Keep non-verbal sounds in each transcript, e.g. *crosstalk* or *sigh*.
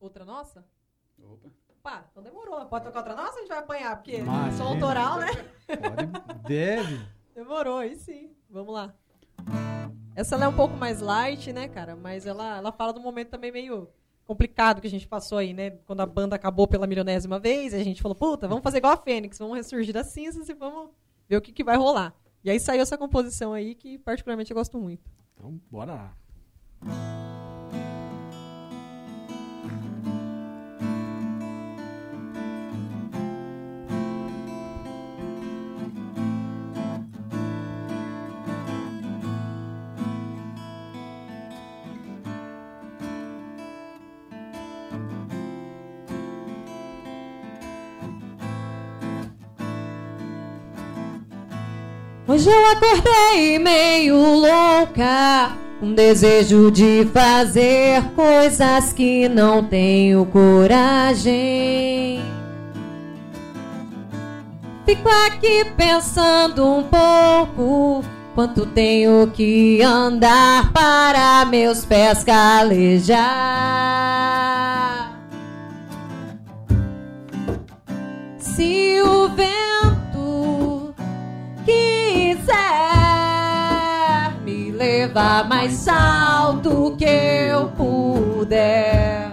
Outra nossa? Opa. Pá, então demorou. Pode tocar outra nossa? A gente vai apanhar, porque Imagina. som autoral, né? Pode, deve. *laughs* Demorou, aí sim. Vamos lá. Essa ela é um pouco mais light, né, cara? Mas ela, ela fala de um momento também meio complicado que a gente passou aí, né? Quando a banda acabou pela milionésima vez, a gente falou, puta, vamos fazer igual a Fênix, vamos ressurgir das cinzas e vamos ver o que, que vai rolar. E aí saiu essa composição aí que particularmente eu gosto muito. Então, bora lá. Hoje eu acordei meio louca, um desejo de fazer coisas que não tenho coragem. Fico aqui pensando um pouco quanto tenho que andar para meus pés calejar. Se o levar mais alto que eu puder,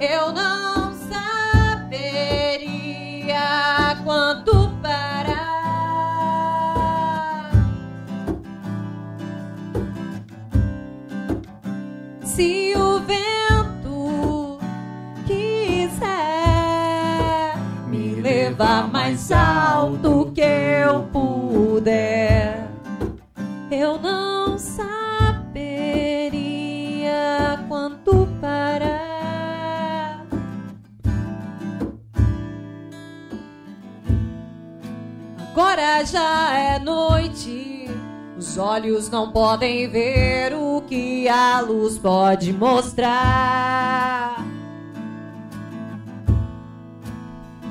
eu não saberia quanto parar. Se o vento quiser me levar mais alto que eu puder, eu não parar. Agora já é noite, os olhos não podem ver o que a luz pode mostrar.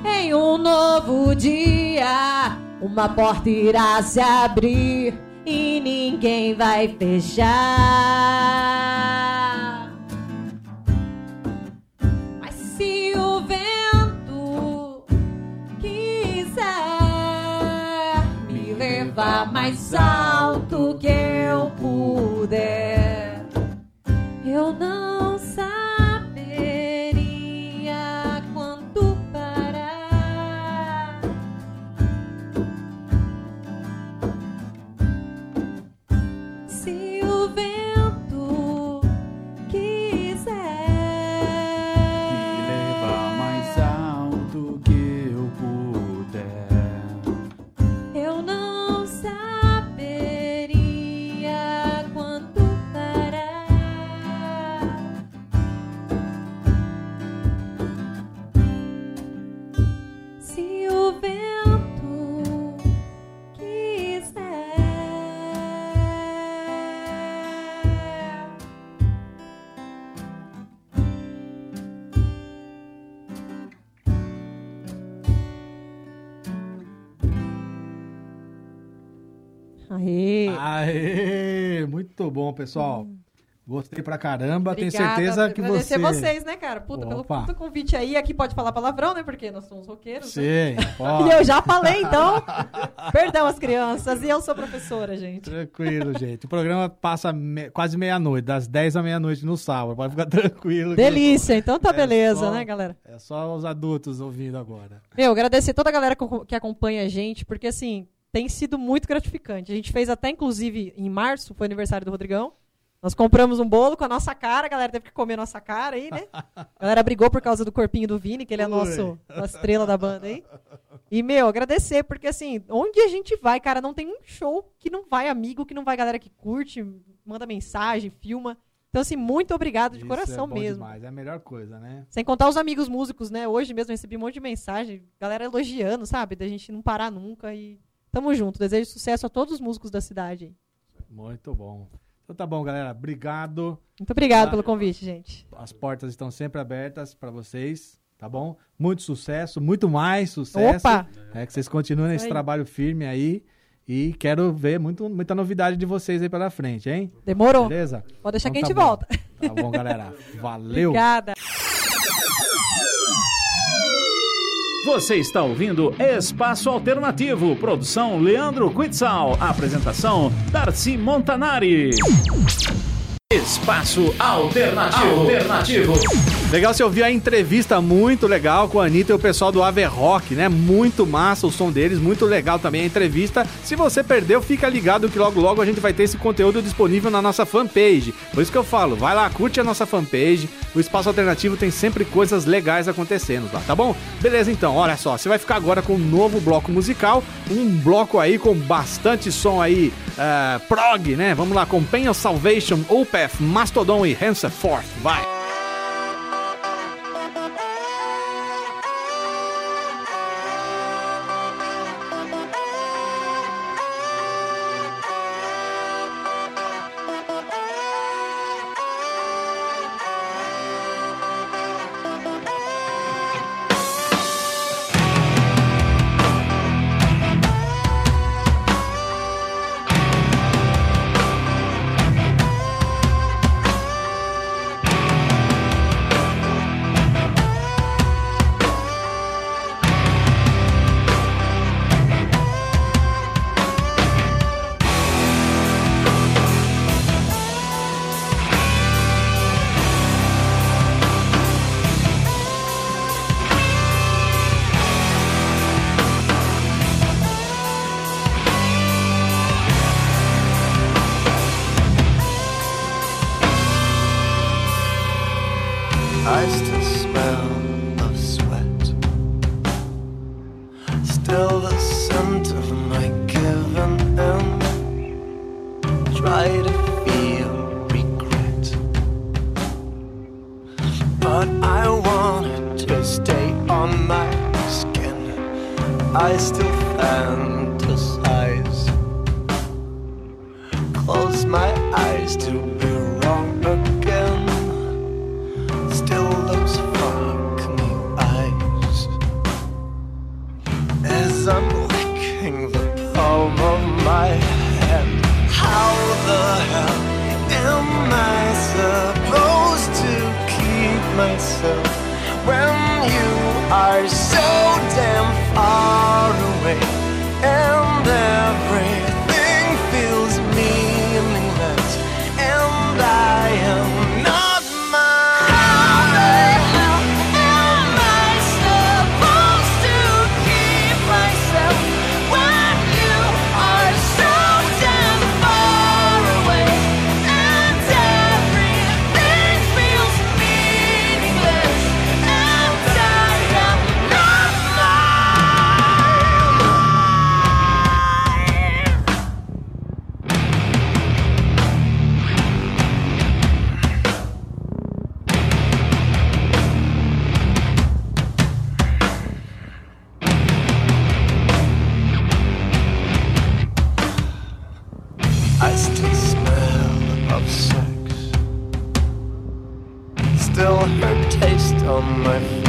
Em um novo dia, uma porta irá se abrir e ninguém vai fechar. Mais alto que eu puder, eu não Aê! Aê! Muito bom, pessoal. Gostei pra caramba. Tenho Obrigada. certeza que Agradecer você. vocês, né, cara? Puta, pelo Opa. puta convite aí. Aqui pode falar palavrão, né? Porque nós somos roqueiros. né? Sim, *laughs* E pode. eu já falei, então. Perdão as crianças. E eu sou professora, gente. Tranquilo, gente. O programa passa me- quase meia-noite, das 10 à meia-noite no sábado. Pode ficar tranquilo. Delícia. Então tá É beleza, só- né, galera? É só os adultos ouvindo agora. Meu, agradecer toda a galera que acompanha a gente, porque assim, tem sido muito gratificante. A gente fez até, inclusive, em março, foi aniversário do Rodrigão. Nós compramos um bolo com a nossa cara, a galera teve que comer nossa cara aí, né? *laughs* A galera brigou por causa do corpinho do Vini, que ele é nosso, nossa estrela da banda aí. E, meu, agradecer, porque assim, onde a gente vai, cara, não tem um show que não vai amigo, que não vai galera que curte, manda mensagem, filma. Então, assim, muito obrigado de Isso coração é bom mesmo. Demais. É a melhor coisa, né? Sem contar os amigos músicos, né? Hoje mesmo eu recebi um monte de mensagem, galera elogiando, sabe? Da gente não parar nunca e tamo junto. Desejo sucesso a todos os músicos da cidade. Muito bom. Então tá bom, galera. Obrigado. Muito obrigado Ah. pelo convite, gente. As portas estão sempre abertas para vocês, tá bom? Muito sucesso, muito mais sucesso. Opa! É que vocês continuem nesse trabalho firme aí. E quero ver muito, muita novidade de vocês aí pela frente, hein? Demorou. Beleza? Pode deixar Então que a tá gente bom. volta. Tá bom, galera. *laughs* Valeu. Obrigada. Você está ouvindo Espaço Alternativo, produção Leandro Quitzal, apresentação Darcy Montanari. Espaço Alternativo. Alternativo. Legal você ouvir a entrevista muito legal com a Anitta e o pessoal do Averrock, né? Muito massa o som deles, muito legal também a entrevista. Se você perdeu, fica ligado que logo logo a gente vai ter esse conteúdo disponível na nossa fanpage. Por isso que eu falo, vai lá, curte a nossa fanpage. O Espaço Alternativo tem sempre coisas legais acontecendo lá, tá bom? Beleza, então, olha só, você vai ficar agora com um novo bloco musical, um bloco aí com bastante som aí, eh, prog, né? Vamos lá, com Pain of Salvation, Opeth, Mastodon e Henceforth, vai! My.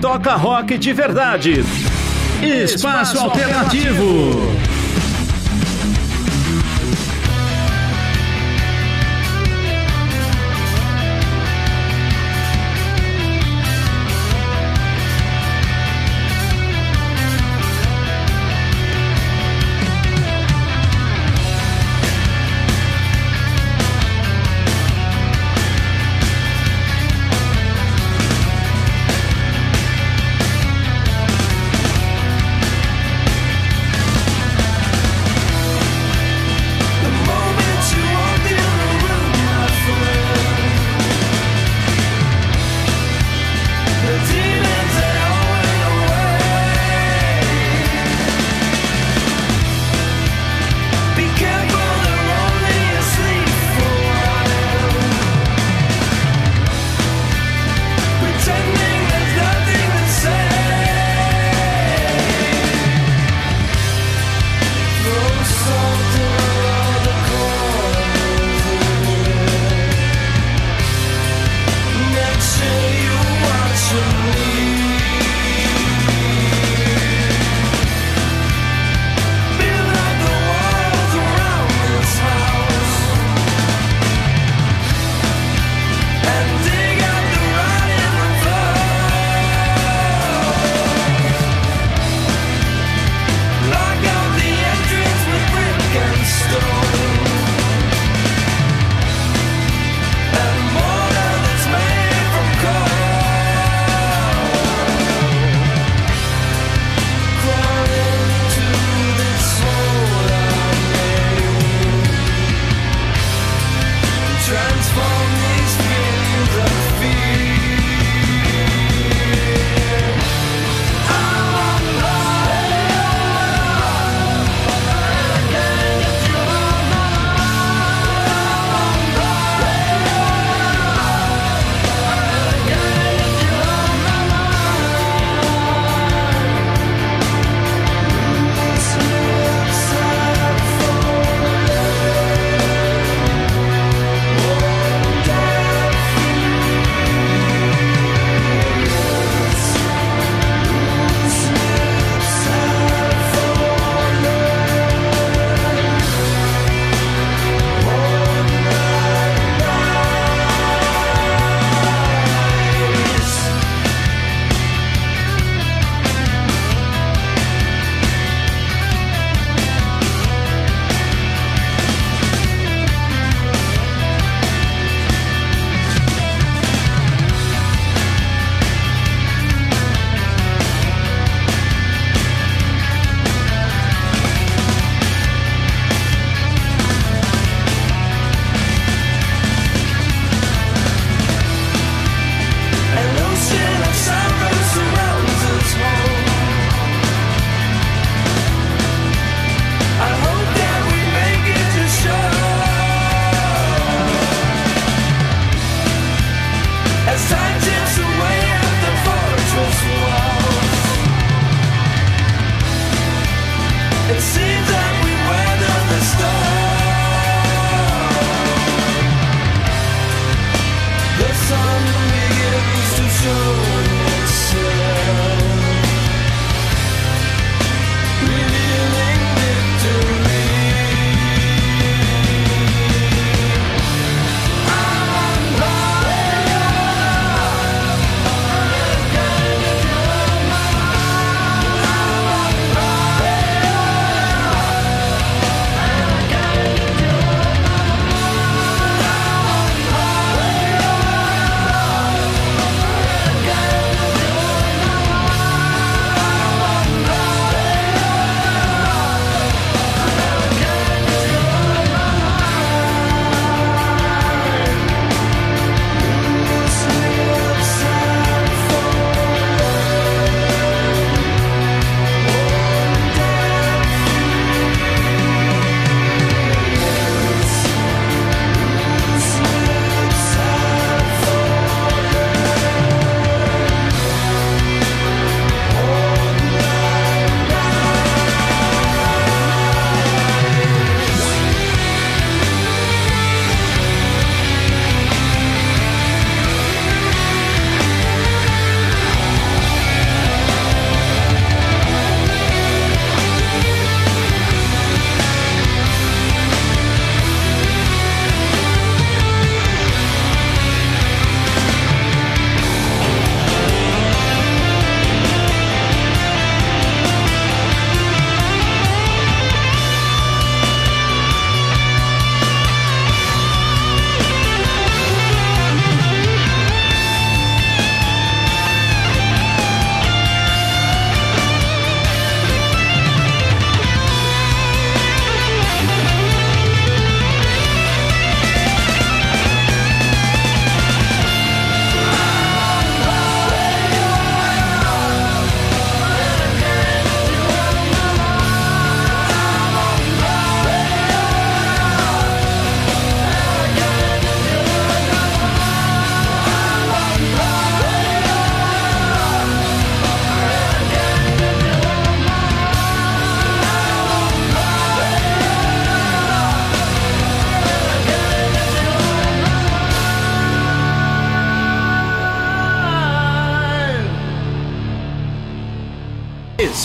Toca rock de verdade. Espaço Alternativo. Show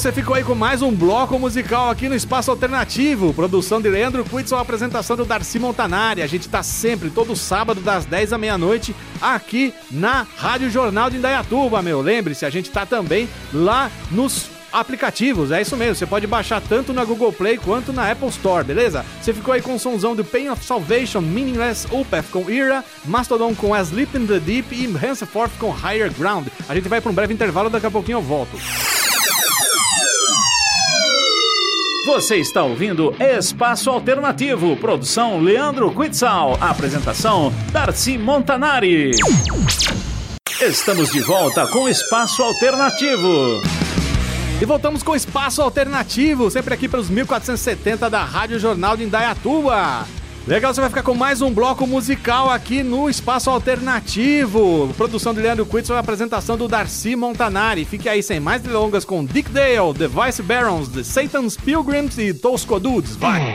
Você ficou aí com mais um bloco musical aqui no Espaço Alternativo. Produção de Leandro Quitson, apresentação do Darcy Montanari. A gente tá sempre, todo sábado, das 10 à meia-noite, aqui na Rádio Jornal de Indaiatuba, meu. Lembre-se, a gente tá também lá nos aplicativos, é isso mesmo. Você pode baixar tanto na Google Play quanto na Apple Store, beleza? Você ficou aí com o somzão do Pain of Salvation, Meaningless, Opeth com Ira, Mastodon com Asleep in the Deep e Henceforth com Higher Ground. A gente vai para um breve intervalo, daqui a pouquinho eu volto. Você está ouvindo Espaço Alternativo, produção Leandro Quitzal, apresentação Darcy Montanari. Estamos de volta com Espaço Alternativo. E voltamos com Espaço Alternativo, sempre aqui pelos 1470 da Rádio Jornal de Indaiatuba. Legal, você vai ficar com mais um bloco musical aqui no Espaço Alternativo. Produção de Leandro Quitson e apresentação do Darcy Montanari. Fique aí sem mais delongas com Dick Dale, The Vice Barons, The Satan's Pilgrims e Tosco Dudes. Vai!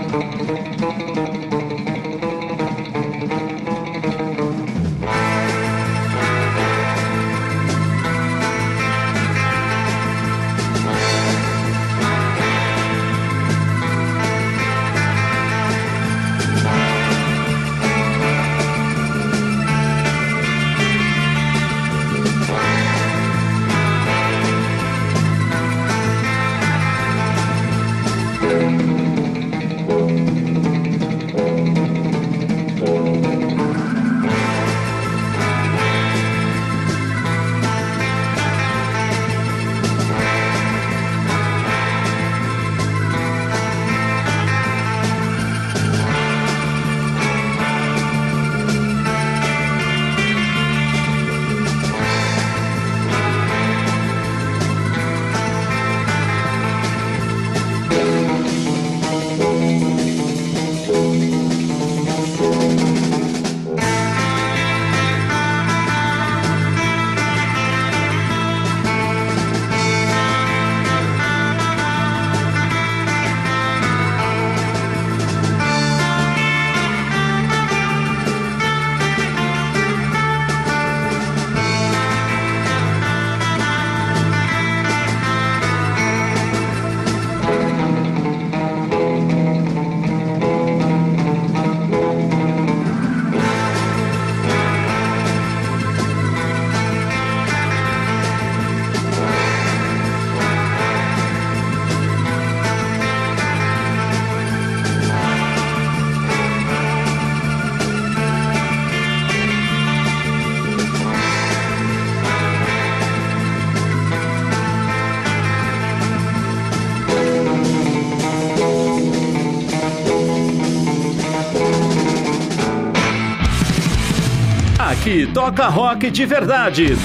Toca rock de verdade.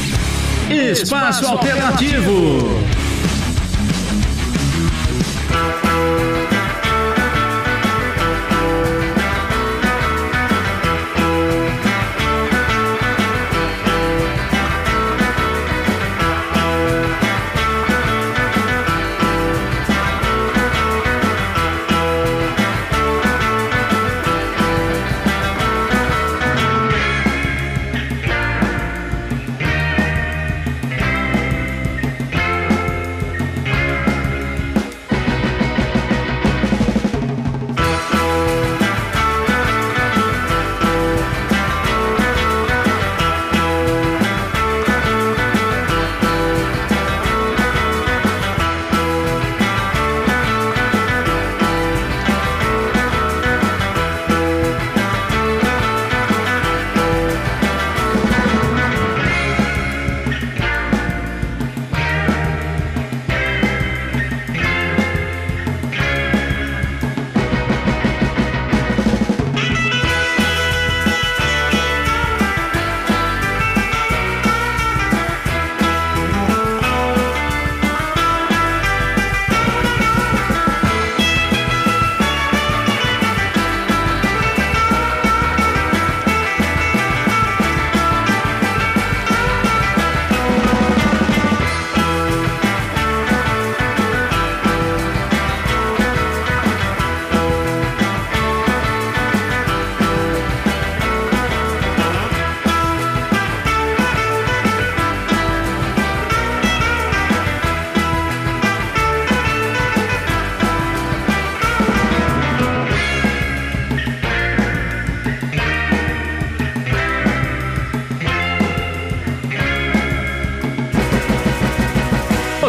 Espaço Alternativo.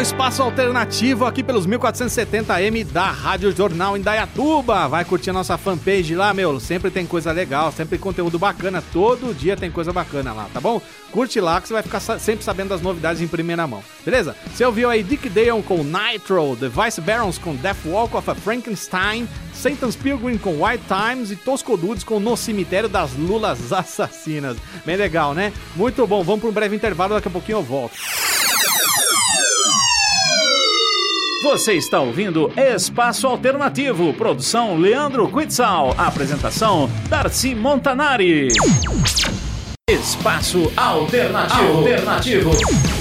Seu espaço alternativo aqui pelos 1470M da Rádio Jornal em Dayatuba. Vai curtir a nossa fanpage lá, meu. Sempre tem coisa legal, sempre conteúdo bacana. Todo dia tem coisa bacana lá, tá bom? Curte lá que você vai ficar sempre sabendo das novidades em primeira mão. Beleza? Você ouviu aí Dick Dale com Nitro, The Vice Barons com Death Walk of a Frankenstein, Satan's Pilgrim com White Times e Tosco Dudes com No Cemitério das Lulas Assassinas. Bem legal, né? Muito bom. Vamos para um breve intervalo, daqui a pouquinho eu volto. Você está ouvindo Espaço Alternativo, produção Leandro Quitzal, apresentação Darcy Montanari. Espaço Alternativo. Alternativo.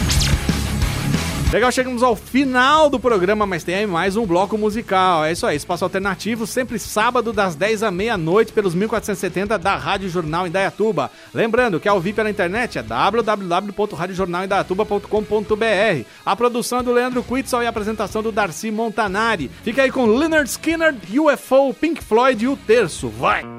Legal, chegamos ao final do programa, mas tem aí mais um bloco musical. É isso aí, espaço alternativo, sempre sábado das 10 à meia-noite pelos 1470 da Rádio Jornal Indaiatuba. Lembrando que é ao vir pela internet é www.radiojornalindaiatuba.com.br. A produção é do Leandro Quitzel e a apresentação do Darcy Montanari. Fica aí com Leonard Skinner, UFO, Pink Floyd e o Terço. Vai!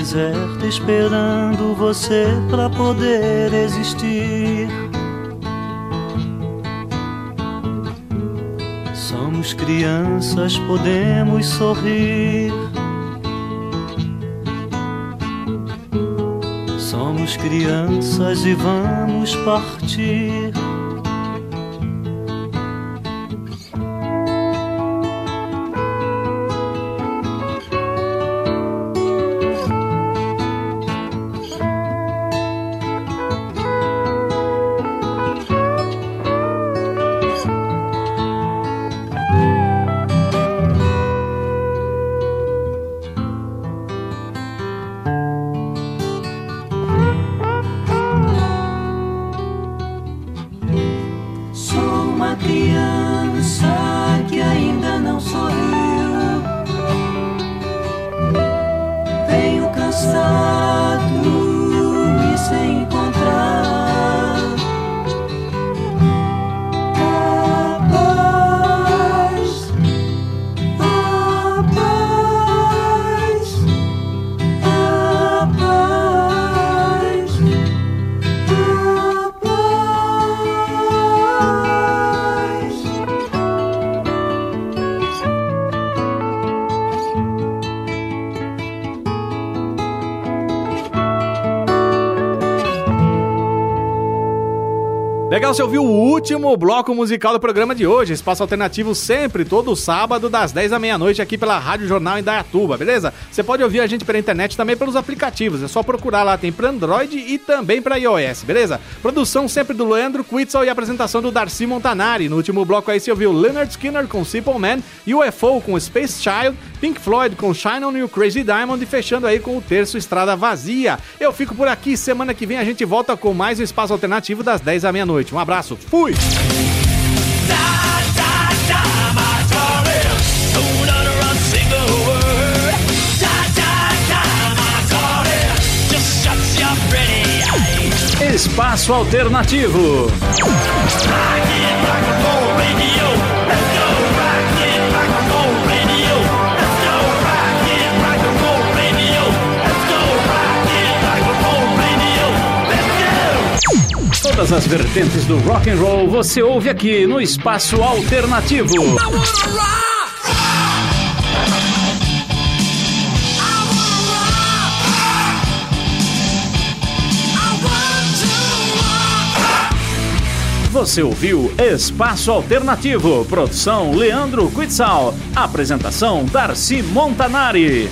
Deserta esperando você para poder existir. Somos crianças, podemos sorrir. Somos crianças e vamos partir. Você ouviu o último bloco musical do programa de hoje. Espaço Alternativo sempre, todo sábado, das 10 da meia-noite, aqui pela Rádio Jornal em Dayatuba, beleza? Você pode ouvir a gente pela internet também pelos aplicativos. É só procurar lá, tem para Android e também para iOS, beleza? Produção sempre do Leandro Quitzel e apresentação do Darcy Montanari. No último bloco aí você ouviu Leonard Skinner com Simple Man, UFO com Space Child, Pink Floyd com Shine On You Crazy Diamond e fechando aí com o terço Estrada Vazia. Eu fico por aqui, semana que vem a gente volta com mais um Espaço Alternativo das 10 da meia-noite. Um abraço, fui! Espaço Alternativo. Todas as vertentes do rock and roll você ouve aqui no Espaço Alternativo. Você ouviu Espaço Alternativo, produção Leandro Quitzal, apresentação Darcy Montanari.